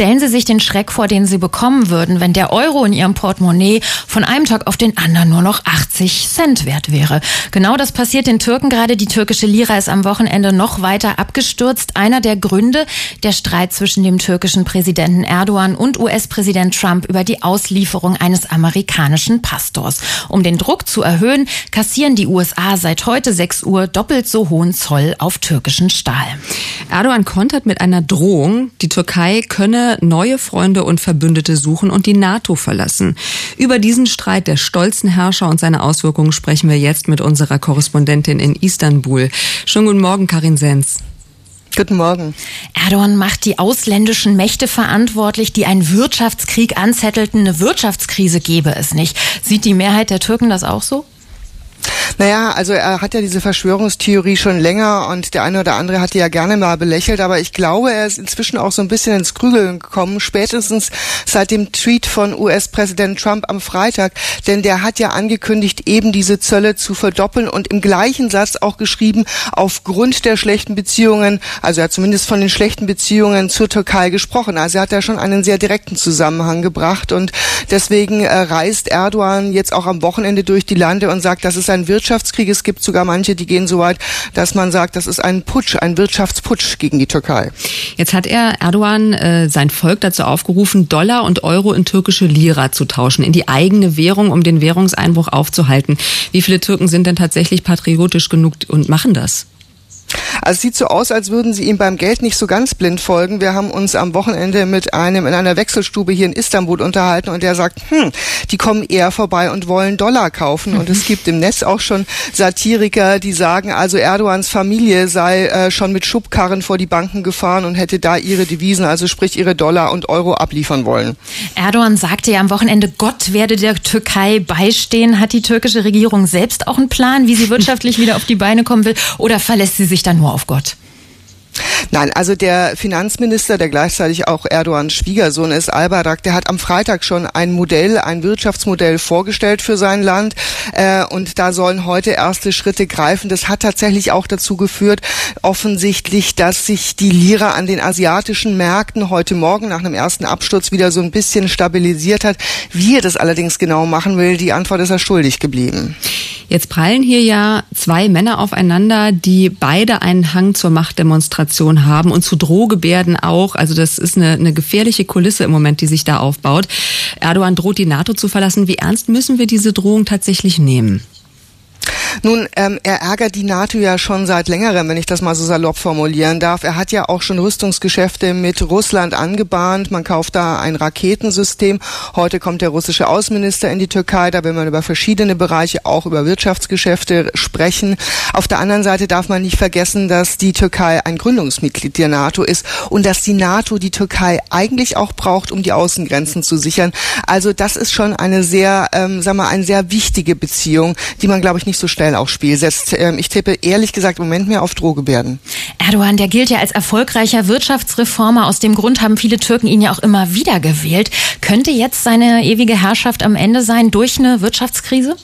Stellen Sie sich den Schreck vor, den Sie bekommen würden, wenn der Euro in Ihrem Portemonnaie von einem Tag auf den anderen nur noch 80 Cent wert wäre. Genau das passiert den Türken gerade. Die türkische Lira ist am Wochenende noch weiter abgestürzt. Einer der Gründe, der Streit zwischen dem türkischen Präsidenten Erdogan und US-Präsident Trump über die Auslieferung eines amerikanischen Pastors. Um den Druck zu erhöhen, kassieren die USA seit heute 6 Uhr doppelt so hohen Zoll auf türkischen Stahl. Erdogan kontert mit einer Drohung, die Türkei könne neue Freunde und Verbündete suchen und die NATO verlassen. Über diesen Streit der stolzen Herrscher und seine Auswirkungen sprechen wir jetzt mit unserer Korrespondentin in Istanbul. Schönen guten Morgen, Karin Sens. Guten Morgen. Erdogan macht die ausländischen Mächte verantwortlich, die einen Wirtschaftskrieg anzettelten. Eine Wirtschaftskrise gäbe es nicht. Sieht die Mehrheit der Türken das auch so? Naja, also er hat ja diese Verschwörungstheorie schon länger und der eine oder andere hat die ja gerne mal belächelt, aber ich glaube, er ist inzwischen auch so ein bisschen ins Krügeln gekommen, spätestens seit dem Tweet von US-Präsident Trump am Freitag, denn der hat ja angekündigt, eben diese Zölle zu verdoppeln und im gleichen Satz auch geschrieben, aufgrund der schlechten Beziehungen, also er hat zumindest von den schlechten Beziehungen zur Türkei gesprochen, also er hat ja schon einen sehr direkten Zusammenhang gebracht und deswegen äh, reist Erdogan jetzt auch am Wochenende durch die Lande und sagt, das ist ein Wirtschaftskrieg. Es gibt sogar manche, die gehen so weit, dass man sagt, das ist ein Putsch, ein Wirtschaftsputsch gegen die Türkei. Jetzt hat er Erdogan äh, sein Volk dazu aufgerufen, Dollar und Euro in türkische Lira zu tauschen, in die eigene Währung, um den Währungseinbruch aufzuhalten. Wie viele Türken sind denn tatsächlich patriotisch genug und machen das? Also es sieht so aus, als würden sie ihm beim Geld nicht so ganz blind folgen. Wir haben uns am Wochenende mit einem in einer Wechselstube hier in Istanbul unterhalten und der sagt, hm, die kommen eher vorbei und wollen Dollar kaufen. Und es gibt im Netz auch schon Satiriker, die sagen, also Erdogans Familie sei äh, schon mit Schubkarren vor die Banken gefahren und hätte da ihre Devisen, also sprich ihre Dollar und Euro abliefern wollen. Erdogan sagte ja am Wochenende, Gott werde der Türkei beistehen. Hat die türkische Regierung selbst auch einen Plan, wie sie wirtschaftlich wieder auf die Beine kommen will? Oder verlässt sie sich dann nur auf Gott? Nein, also der Finanzminister, der gleichzeitig auch Erdogans Schwiegersohn ist, Albarak, der hat am Freitag schon ein Modell, ein Wirtschaftsmodell vorgestellt für sein Land. Äh, und da sollen heute erste Schritte greifen. Das hat tatsächlich auch dazu geführt, offensichtlich, dass sich die Lira an den asiatischen Märkten heute Morgen nach einem ersten Absturz wieder so ein bisschen stabilisiert hat. Wie er das allerdings genau machen will, die Antwort ist er schuldig geblieben. Jetzt prallen hier ja zwei Männer aufeinander, die beide einen Hang zur Machtdemonstration haben und zu Drohgebärden auch. Also das ist eine, eine gefährliche Kulisse im Moment, die sich da aufbaut. Erdogan droht die NATO zu verlassen. Wie ernst müssen wir diese Drohung tatsächlich nehmen? Nun, ähm, er ärgert die NATO ja schon seit längerem, wenn ich das mal so salopp formulieren darf. Er hat ja auch schon Rüstungsgeschäfte mit Russland angebahnt. Man kauft da ein Raketensystem. Heute kommt der russische Außenminister in die Türkei. Da will man über verschiedene Bereiche, auch über Wirtschaftsgeschäfte sprechen. Auf der anderen Seite darf man nicht vergessen, dass die Türkei ein Gründungsmitglied der NATO ist und dass die NATO die Türkei eigentlich auch braucht, um die Außengrenzen zu sichern. Also das ist schon eine sehr, ähm, sagen wir, eine sehr wichtige Beziehung, die man, glaube ich, nicht so schnell aufs Spiel setzt. Ähm, ich tippe ehrlich gesagt im Moment mehr auf Drohgebärden. Erdogan, der gilt ja als erfolgreicher Wirtschaftsreformer. Aus dem Grund haben viele Türken ihn ja auch immer wieder gewählt. Könnte jetzt seine ewige Herrschaft am Ende sein durch eine Wirtschaftskrise?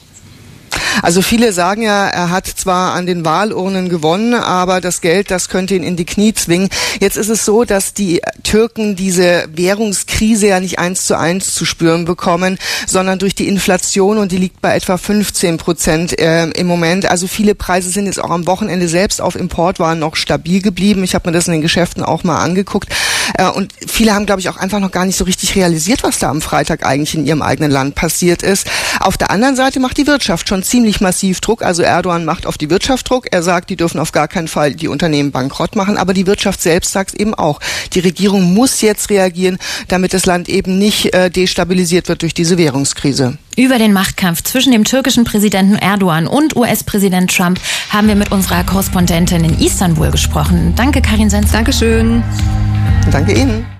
Also viele sagen ja, er hat zwar an den Wahlurnen gewonnen, aber das Geld, das könnte ihn in die Knie zwingen. Jetzt ist es so, dass die Türken diese Währungskrise ja nicht eins zu eins zu spüren bekommen, sondern durch die Inflation und die liegt bei etwa 15 Prozent äh, im Moment. Also viele Preise sind jetzt auch am Wochenende selbst auf Importwaren noch stabil geblieben. Ich habe mir das in den Geschäften auch mal angeguckt. Äh, und viele haben, glaube ich, auch einfach noch gar nicht so richtig realisiert, was da am Freitag eigentlich in ihrem eigenen Land passiert ist. Auf der anderen Seite macht die Wirtschaft schon ziemlich massiv Druck. Also Erdogan macht auf die Wirtschaft Druck. Er sagt, die dürfen auf gar keinen Fall die Unternehmen bankrott machen. Aber die Wirtschaft selbst sagt es eben auch. Die Regierung muss jetzt reagieren, damit das Land eben nicht äh, destabilisiert wird durch diese Währungskrise. Über den Machtkampf zwischen dem türkischen Präsidenten Erdogan und US-Präsident Trump haben wir mit unserer Korrespondentin in Istanbul gesprochen. Danke, Karin Sens. Dankeschön. Danke Ihnen.